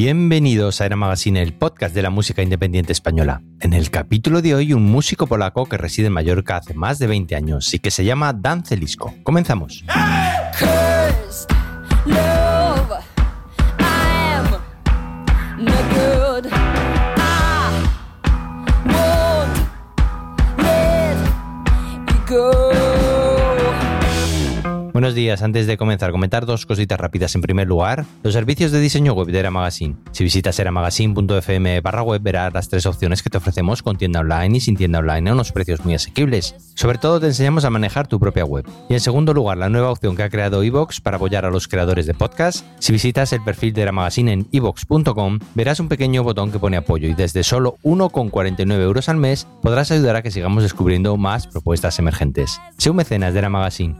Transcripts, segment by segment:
Bienvenidos a Era Magazine, el podcast de la música independiente española. En el capítulo de hoy, un músico polaco que reside en Mallorca hace más de 20 años y que se llama Dan Celisco. Comenzamos. Buenos días, antes de comenzar, comentar dos cositas rápidas. En primer lugar, los servicios de diseño web de Era Magazine. Si visitas eramagazine.fm barra web verás las tres opciones que te ofrecemos con tienda online y sin tienda online a unos precios muy asequibles. Sobre todo te enseñamos a manejar tu propia web. Y en segundo lugar, la nueva opción que ha creado Evox para apoyar a los creadores de podcast. Si visitas el perfil de Era Magazine en evox.com, verás un pequeño botón que pone apoyo y desde solo 1,49 euros al mes podrás ayudar a que sigamos descubriendo más propuestas emergentes. Sé un mecenas de Era Magazine.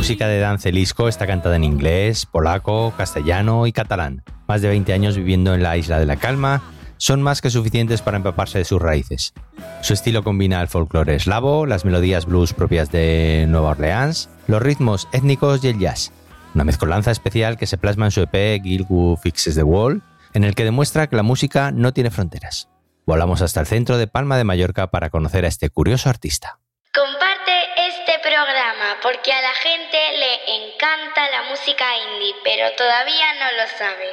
Música de Dan Celisco está cantada en inglés, polaco, castellano y catalán. Más de 20 años viviendo en la isla de la calma son más que suficientes para empaparse de sus raíces. Su estilo combina el folclore eslavo, las melodías blues propias de Nueva Orleans, los ritmos étnicos y el jazz. Una mezcolanza especial que se plasma en su EP Guild Fixes the Wall, en el que demuestra que la música no tiene fronteras. Volamos hasta el centro de Palma de Mallorca para conocer a este curioso artista. Porque a la gente le encanta la música indie, pero todavía no lo sabe.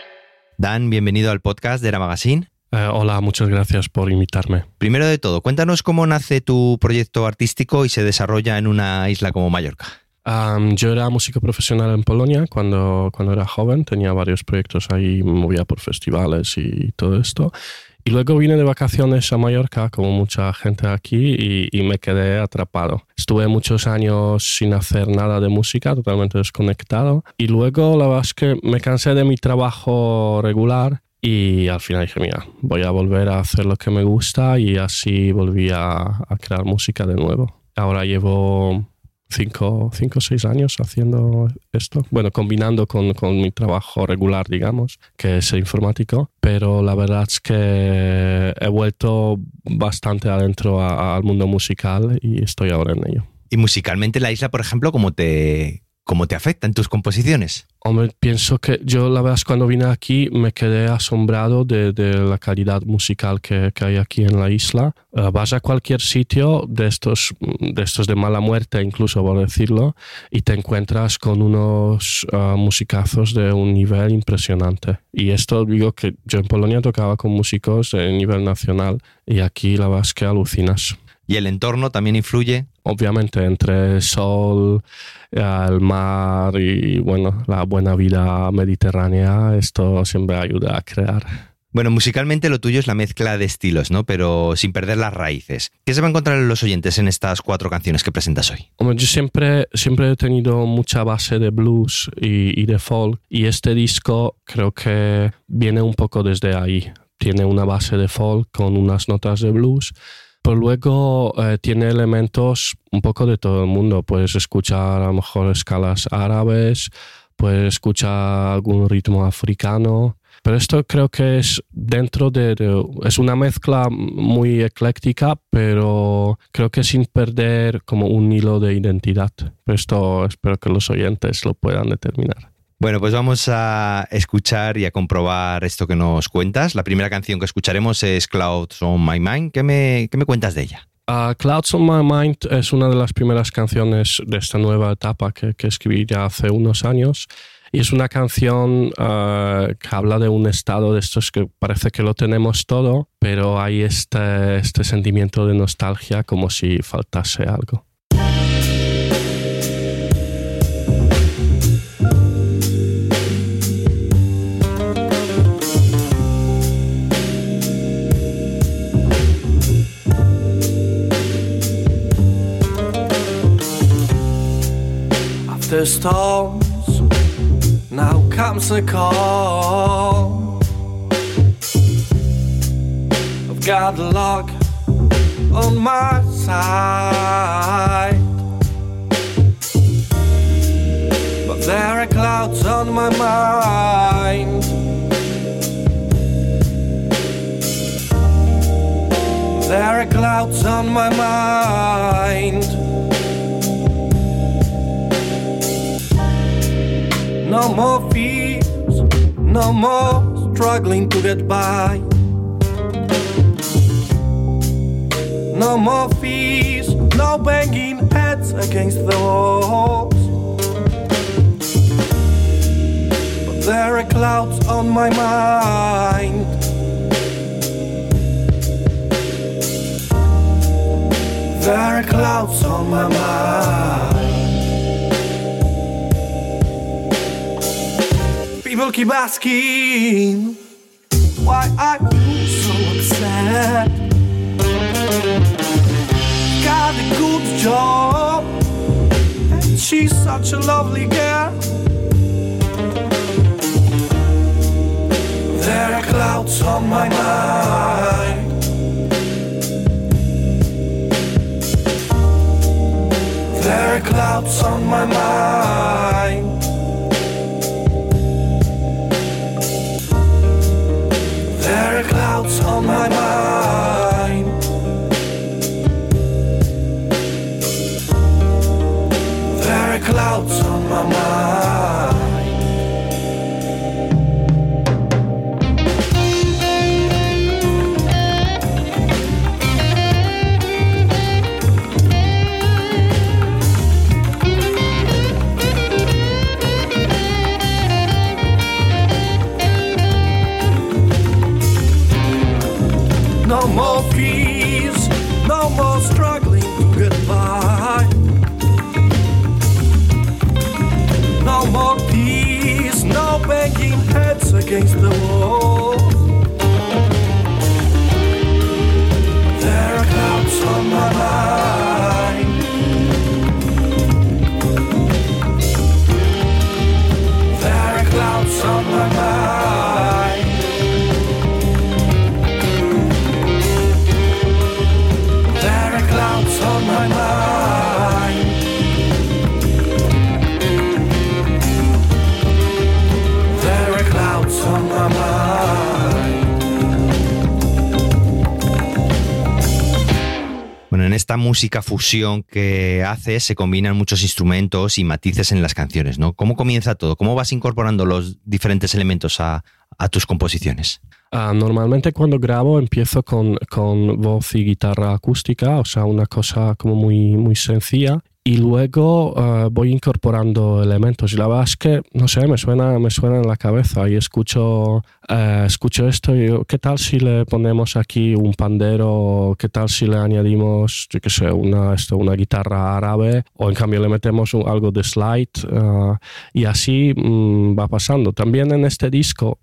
Dan, bienvenido al podcast de Era Magazine. Eh, hola, muchas gracias por invitarme. Primero de todo, cuéntanos cómo nace tu proyecto artístico y se desarrolla en una isla como Mallorca. Yo era músico profesional en Polonia cuando, cuando era joven, tenía varios proyectos ahí, movía por festivales y todo esto. Y luego vine de vacaciones a Mallorca, como mucha gente aquí, y, me quedé atrapado. Estuve muchos años sin hacer nada de música, totalmente desconectado. Y luego la verdad es que me cansé de mi trabajo regular y al final dije, mira, voy a volver a hacer lo que me gusta y así volví a crear música de nuevo. Ahora llevo cinco, cinco o seis años haciendo esto. Bueno, combinando con, con mi trabajo regular, digamos, que es informático. Pero la verdad es que he vuelto bastante adentro al mundo musical y estoy ahora en ello. Y musicalmente la isla, por ejemplo, ¿cómo te, cómo te afecta en tus composiciones? Hombre, pienso que yo la verdad cuando vine aquí me quedé asombrado de, la calidad musical que, hay aquí en la isla. Eh, vas a cualquier sitio de estos, de estos de mala muerte, incluso por decirlo, y te encuentras con unos eh, musicazos de un nivel impresionante. Y esto digo que yo en Polonia tocaba con músicos de nivel nacional y aquí la verdad es que alucinas Y el entorno también influye. obviamente entre el sol, el mar y bueno, la buena vida mediterránea, esto siempre ayuda a crear. Bueno, musicalmente lo tuyo es la mezcla de estilos, ¿no? Pero sin perder las raíces. ¿Qué se va a encontrar los oyentes en estas cuatro canciones que presentas hoy? Hombre, yo siempre, siempre he tenido mucha base de blues y, y de folk y este disco creo que viene un poco desde ahí. Tiene una base de folk con unas notas de blues, pero luego eh, tiene elementos un poco de todo el mundo. Puedes escuchar a lo mejor escalas árabes, puedes escuchar algún ritmo africano. Pero esto creo que es dentro de, de- es una mezcla muy ecléctica, pero creo que sin perder como un hilo de identidad. Esto espero que los oyentes lo puedan determinar. Bueno, pues vamos a escuchar y a comprobar esto que nos cuentas. La primera canción que escucharemos es Clouds on My Mind. ¿Qué me, qué me cuentas de ella? Ah, Clouds on My Mind es una de las primeras canciones de esta nueva etapa que, escribí ya hace unos años. Y es una canción ah, que habla de un estado de estos que parece que lo tenemos todo, pero hay este, este sentimiento de nostalgia como si faltase algo. The storms. Now comes the call. I've got luck on my side. But there are clouds on my mind. There are clouds on my mind. No more fears, no more struggling to get by. No more fears, no banging heads against the walls. But there are clouds on my mind. There are clouds on my mind. Keep asking why are you so upset? Got a good job, and she's such a lovely girl. There are clouds on my mind. There are clouds on my mind. There are clouds on my mind. There are clouds on my mind. Bueno, en esta música fusión que haces se combinan muchos instrumentos y matices en las canciones, ¿no? ¿Cómo comienza todo? ¿Cómo vas incorporando los diferentes elementos a tus composiciones? Ah, normalmente cuando grabo empiezo con, con voz y guitarra acústica, o sea, una cosa como muy, muy sencilla. Y luego ah, voy incorporando elementos. Y la verdad es que, no sé, me suena, me suena en la cabeza. Y escucho, eh, escucho esto y digo, ¿qué tal si le ponemos aquí un pandero? ¿Qué tal si le añadimos, yo qué sé, una, esto, una guitarra árabe? O en cambio le metemos un- algo de slide. ah, y así mm, va pasando. También en este disco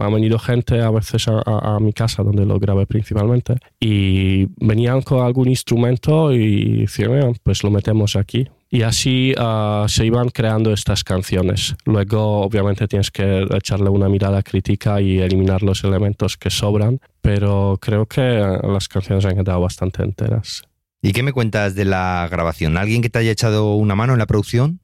ha venido gente a veces a, a- a mi casa donde lo grabé principalmente y venían con algún instrumento y decían, "Mira, pues lo metemos aquí. Y así ah, se iban creando estas canciones. Luego, obviamente, tienes que echarle una mirada crítica y eliminar los elementos que sobran, pero creo que ah, las canciones han quedado bastante enteras. ¿Y qué me cuentas de la grabación? ¿Alguien que te haya echado una mano en la producción?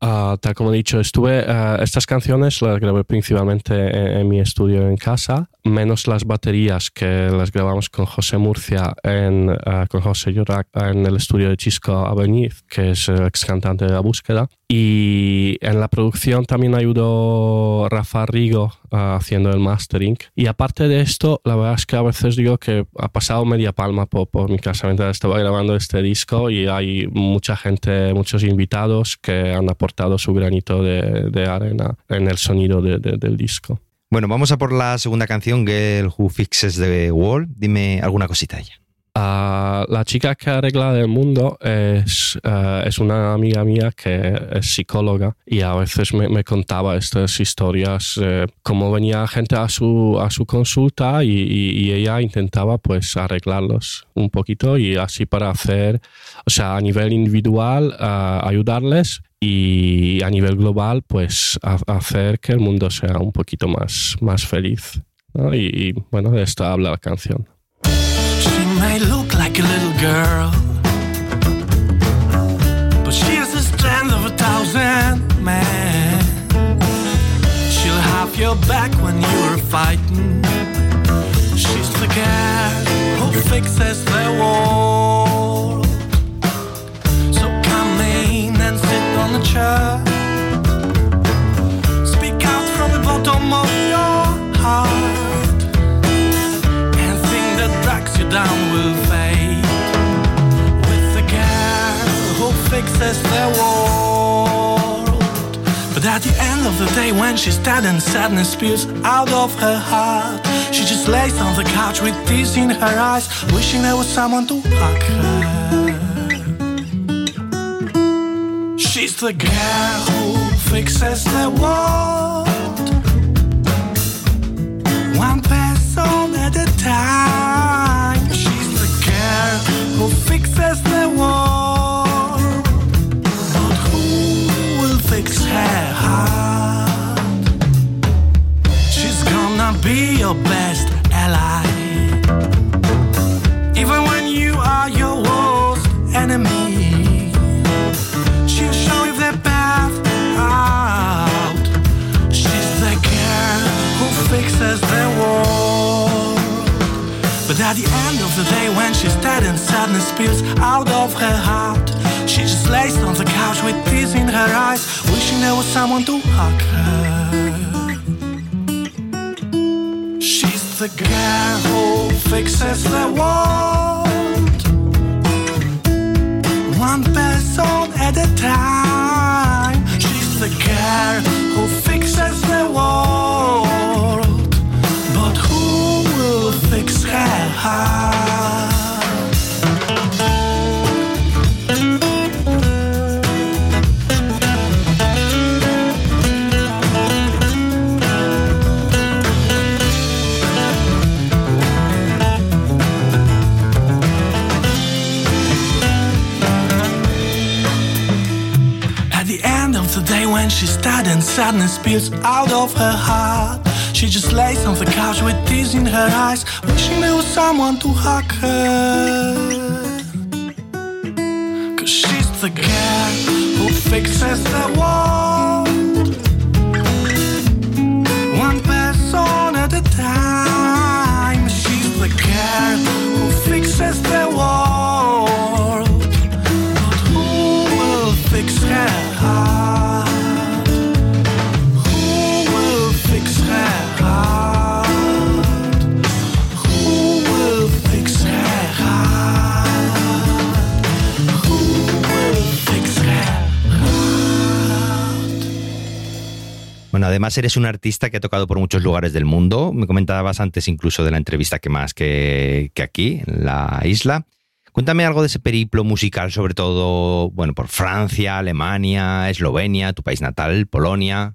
Ah, tal como he dicho, estuve ah, estas canciones las grabé principalmente en, en mi estudio en casa, menos las baterías que las grabamos con José Murcia en, ah, con José Llorac en el estudio de Chisco Abeniz, que es el ex cantante de La Búsqueda. Y en la producción también ayudó Rafa Rigo ah, haciendo el mastering. Y aparte de esto, la verdad es que a veces digo que ha pasado media palma por, por mi casa mientras estaba grabando este disco y hay mucha gente, muchos invitados que han aportado su granito de, de arena en el sonido de- de- del disco. Bueno, vamos a por la segunda canción, Girl Who Fixes the Wall. Dime alguna cosita ella. Ah, la chica que arregla el mundo es, eh, es una amiga mía que es psicóloga y a veces me, contaba estas historias, eh, como venía gente a su, a su consulta y, y- ella intentaba pues arreglarlos un poquito y así para hacer, o sea, a nivel individual ayudarles y a nivel global pues hacer que el mundo sea un poquito más, más feliz. Y, y, bueno, de esto habla la canción. May look like a little girl, but she has the strength of a thousand men. She'll have your back when you're fighting. She's the girl who fixes the wall. Fixes the world. But at the end of the day, when she's dead and sadness spews out of her heart, she just lays on the couch with tears in her eyes, wishing there was someone to hug her. She's the girl who fixes the world. One her heart, she just lays on the couch with tears in her eyes, wishing there was someone to hug her. She's the girl who fixes the world. One person at a time. She's the girl who fixes the world. But who will fix her heart? Sadness spills out of her heart, she just lays on the couch with tears in her eyes, wishing there was someone to hug her. Cause she's the girl who fixes the world. Además eres un artista que ha tocado por muchos lugares del mundo. Me comentabas antes incluso de la entrevista que más que, que aquí, en la isla. Cuéntame algo de ese periplo musical, sobre todo, bueno, por Francia, Alemania, Eslovenia, tu país natal, Polonia.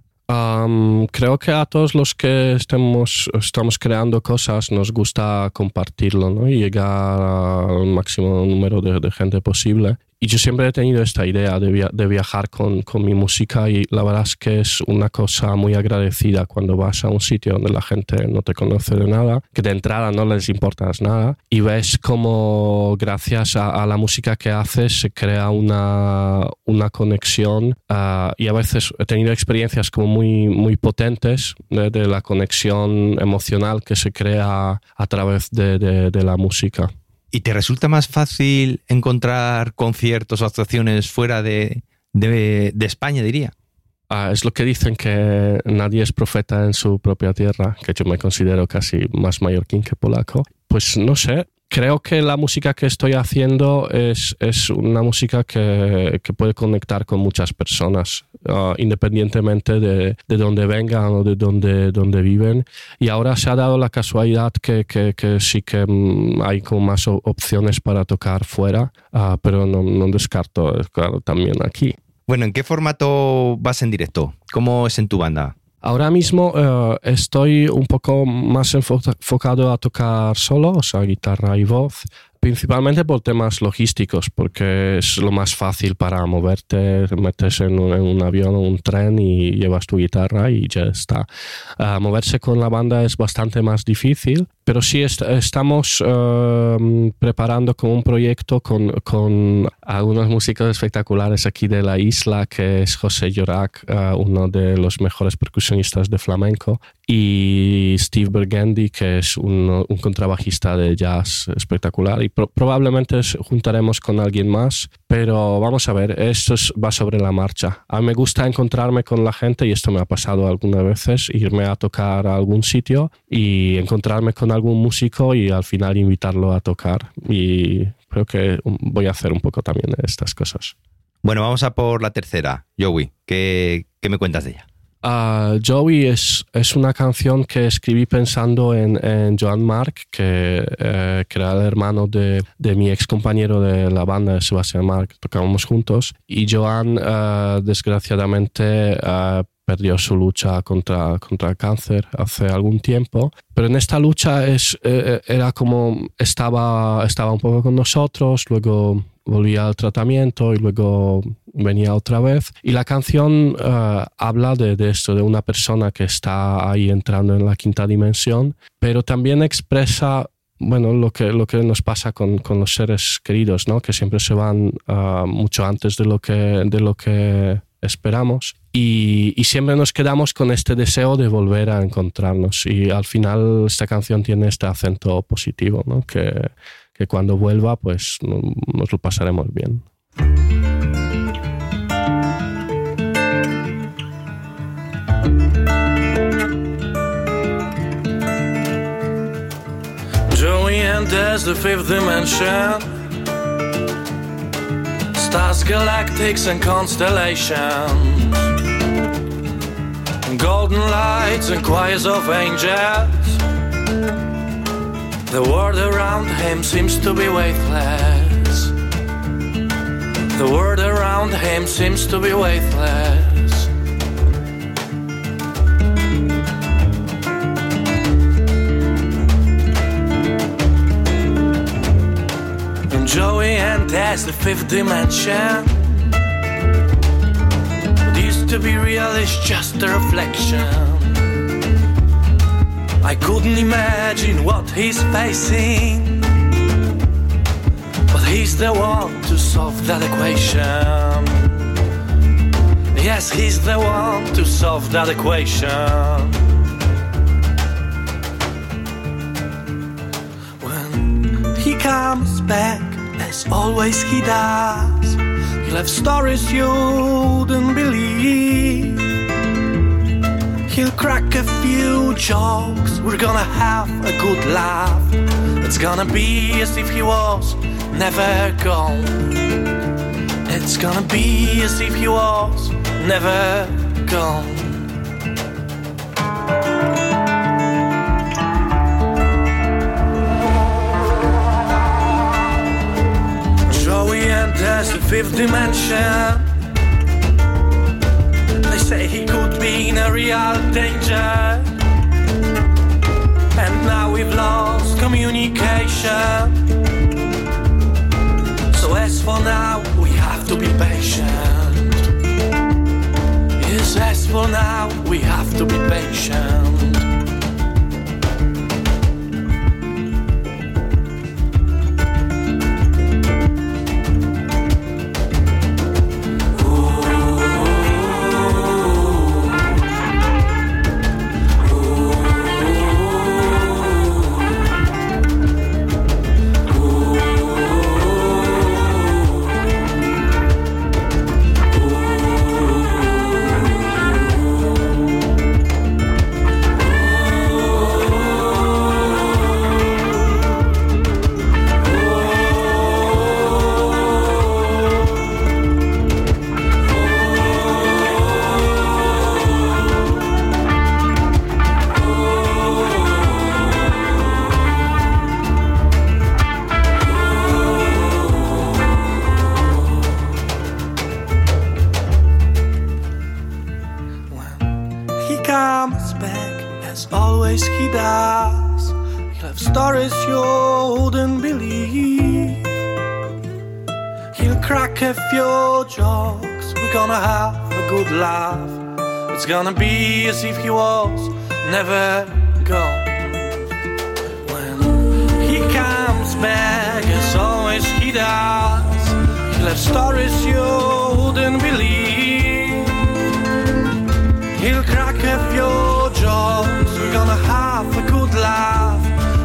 Creo que a todos los que estamos creando cosas nos gusta compartirlo ¿no? y llegar al máximo número de gente posible. Y yo siempre he tenido esta idea de, via- de viajar con, con mi música y la verdad es que es una cosa muy agradecida cuando vas a un sitio donde la gente no te conoce de nada, que de entrada no les importas nada y ves como gracias a, a la música que haces se crea una, una conexión ah, y a veces he tenido experiencias como muy, muy potentes de, de la conexión emocional que se crea a través de, de- de la música. ¿Y te resulta más fácil encontrar conciertos o actuaciones fuera de, de- España, diría? Ah, es lo que dicen que nadie es profeta en su propia tierra, que yo me considero casi más mallorquín que polaco. Pues no sé, creo que la música que estoy haciendo es, es una música que, que puede conectar con muchas personas, uh, independientemente de, de dónde vengan o de dónde, dónde viven. Y ahora se ha dado la casualidad que, que, que sí que mm, hay como más opciones para tocar fuera, uh, pero no, no descarto, eh, claro, también aquí. Bueno, ¿en qué formato vas en directo? ¿Cómo es en tu banda? Ahora mismo eh, estoy un poco más enfo- enfocado a tocar solo, o sea, guitarra y voz, principalmente por temas logísticos, porque es lo más fácil para moverte, metes en un, en un avión o un tren y llevas tu guitarra y ya está. Ah, moverse con la banda es bastante más difícil, pero sí est- estamos eh, preparando como un proyecto con, con algunos músicos espectaculares aquí de la isla, que es José Llorac, eh, uno de los mejores percusionistas de flamenco, y Steve Burgundy, que es un, un contrabajista de jazz espectacular. Y pro- probablemente juntaremos con alguien más, pero vamos a ver, esto es- va sobre la marcha. A mí me gusta encontrarme con la gente, y esto me ha pasado algunas veces, irme a tocar a algún sitio y encontrarme con algún músico y al final invitarlo a tocar. Y creo que voy a hacer un poco también estas cosas. Bueno, vamos a por la tercera. Joey, ¿qué, qué me cuentas de ella? Ah, Joey es, es una canción que escribí pensando en, en Joan Mark, que, eh, que era el hermano de, de mi ex compañero de la banda, Sebastián Mark, tocábamos juntos. Y Joan, eh, desgraciadamente, eh, perdió su lucha contra, contra el cáncer hace algún tiempo. Pero en esta lucha es, eh, era como estaba, estaba un poco con nosotros, luego volvía al tratamiento y luego venía otra vez. Y la canción eh, habla de, de esto, de una persona que está ahí entrando en la quinta dimensión, pero también expresa bueno, lo que, lo que nos pasa con, con los seres queridos, ¿no? que siempre se van ah, mucho antes de lo que, de lo que esperamos. Y, y siempre nos quedamos con este deseo de volver a encontrarnos. Y al final esta canción tiene este acento positivo, ¿no? que, que cuando vuelva pues no- nos lo pasaremos bien. Joey the fifth dimension. Stars, galactics, and constellations. Golden lights and choirs of angels. The world around him seems to be weightless. The world around him seems to be weightless. And Joey enters the fifth dimension. What used to be real is just a reflection. I couldn't imagine what he's facing. But he's the one to solve that equation. Yes, he's the one to solve that equation. When he comes back, as always he does, he'll have stories you wouldn't believe. He'll crack a few jokes, we're gonna have a good laugh. It's gonna be as if he was never gone. It's gonna be as if he was never gone. Joey enters the fifth dimension. They say he could be in a real danger. And now we've lost communication. So as for now, we have to be patient. Yes, as for now, we have to be patient. Always he does. He'll have stories you wouldn't believe. He'll crack a few jokes. We're gonna have a good laugh. It's gonna be as if he was never gone. When he comes back as always he does, he'll have stories you wouldn't believe. He'll crack a few jokes. We're gonna have a good laugh.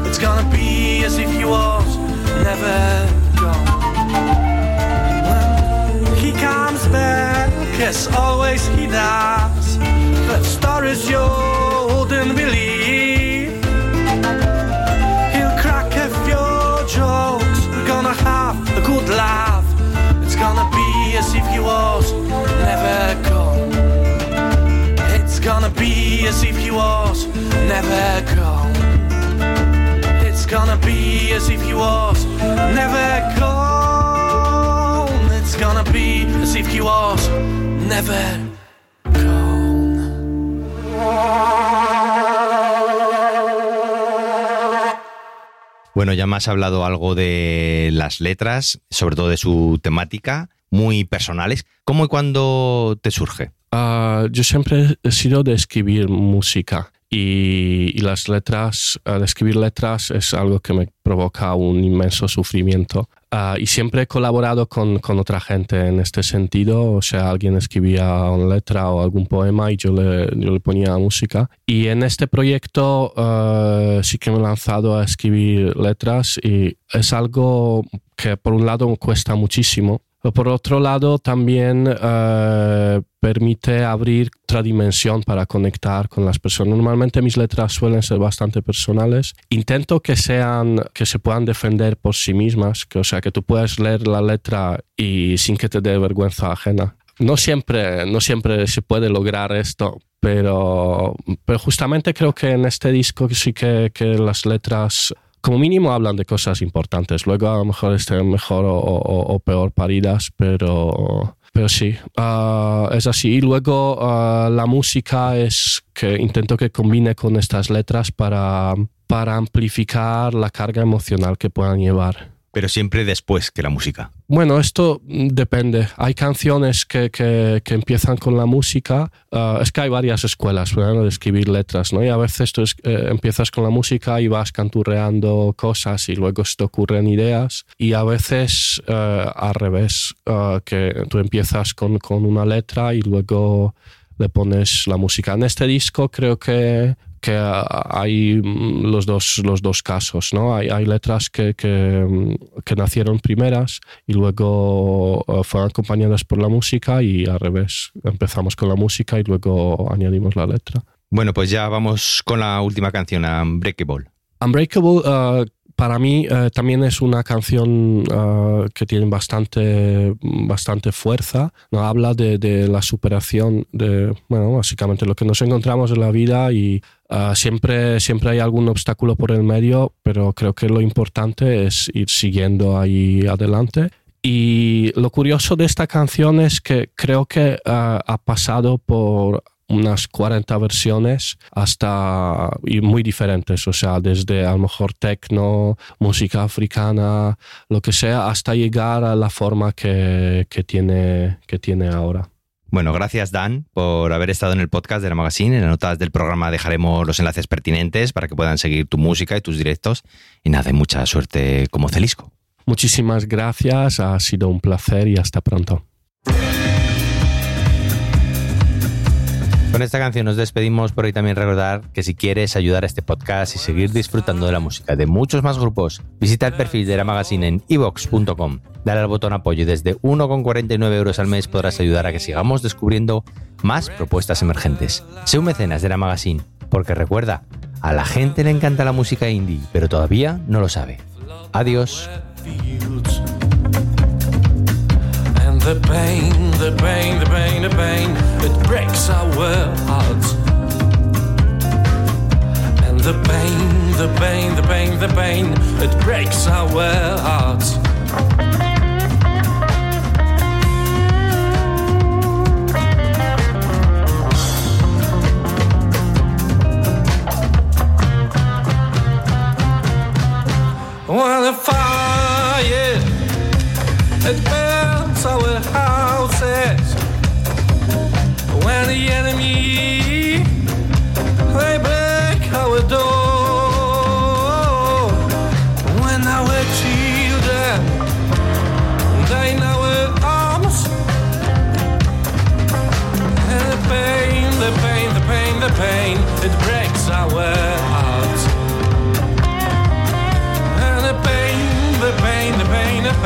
It's gonna be as if he was never gone. When he comes back, as always he does. But stories you wouldn't believe. Never gone. It's gonna be as if he was never gone. It's gonna be as if he was never Bueno, ya me has hablado algo de las letras, sobre todo de su temática, muy personales. ¿Cómo y cuándo te surge? Ah, yo siempre he sido de escribir música y, y las letras, al escribir letras es algo que me provoca un inmenso sufrimiento. Ah, y siempre he colaborado con, con otra gente en este sentido, o sea, alguien escribía una letra o algún poema y yo le, yo le ponía música. Y en este proyecto ah, sí que me he lanzado a escribir letras y es algo que por un lado cuesta muchísimo, pero por otro lado, también eh, permite abrir otra dimensión para conectar con las personas. Normalmente mis letras suelen ser bastante personales. Intento que sean, que se puedan defender por sí mismas, que, o sea, que tú puedas leer la letra y sin que te dé vergüenza ajena. No siempre, no siempre se puede lograr esto, pero, pero justamente creo que en este disco sí que, que las letras como mínimo hablan de cosas importantes. Luego a lo mejor estén mejor o, o- o peor paridas, pero, pero sí, ah, es así. Y luego ah, la música es que intento que combine con estas letras para, para amplificar la carga emocional que puedan llevar. Pero siempre después que la música. Bueno, esto mm, depende. Hay canciones que, que, empiezan con la música. ah, es que hay varias escuelas ¿verdad? de escribir letras, ¿no? Y a veces tú es- eh, empiezas con la música y vas canturreando cosas y luego te ocurren ideas. Y a veces eh, al revés, ah, que tú empiezas con, con una letra y luego le pones la música. En este disco creo que, que hay mm, los dos, los dos casos, ¿no? Hay, hay letras que, que, mm, que nacieron primeras y luego eh, fueron acompañadas por la música y al revés, empezamos con la música y luego añadimos la letra. Bueno, pues ya vamos con la última canción, Unbreakable. Unbreakable eh, para mí eh, también es una canción eh, que tiene bastante, bastante fuerza. ¿no? Habla de, de la superación de, bueno, básicamente lo que nos encontramos en la vida y eh, siempre, siempre hay algún obstáculo por el medio, pero creo que lo importante es ir siguiendo ahí adelante. Y lo curioso de esta canción es que creo que eh, ha pasado por unas 40 versiones hasta y muy diferentes, o sea, desde a lo mejor techno, música africana, lo que sea, hasta llegar a la forma que, que tiene, que tiene ahora. Bueno, gracias Dan por haber estado en el podcast de la Magazine. En las notas del programa dejaremos los enlaces pertinentes para que puedan seguir tu música y tus directos. Y nada, mucha suerte como Celisco. Muchísimas gracias, ha sido un placer y hasta pronto. Con esta canción nos despedimos, por hoy también recordar que si quieres ayudar a este podcast y seguir disfrutando de la música de muchos más grupos, visita el perfil de la Magazine en evox.com, dale al botón apoyo y desde 1,49 euros al mes podrás ayudar a que sigamos descubriendo más propuestas emergentes. Sé un mecenas de la Magazine, porque recuerda, a la gente le encanta la música indie, pero todavía no lo sabe. Adiós. The pain, the pain, the pain, the pain, it breaks our hearts. And the pain, the pain, the pain, the pain, it breaks our hearts.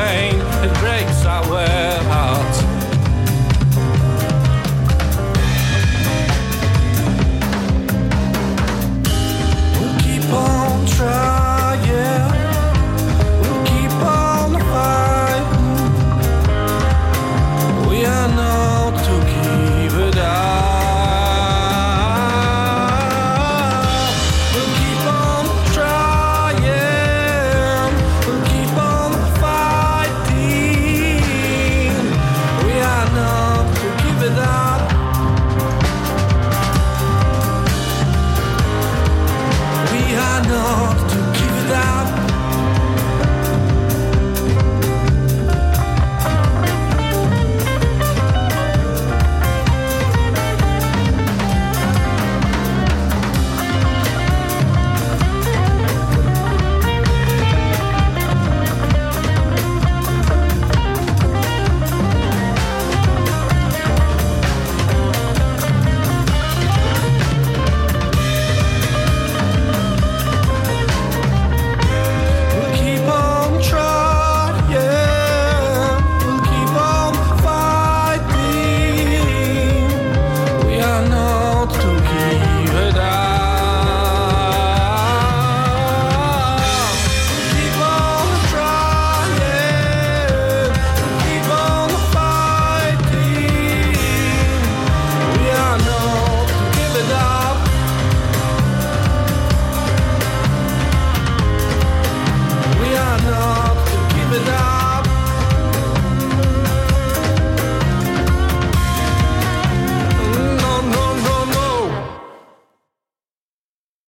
And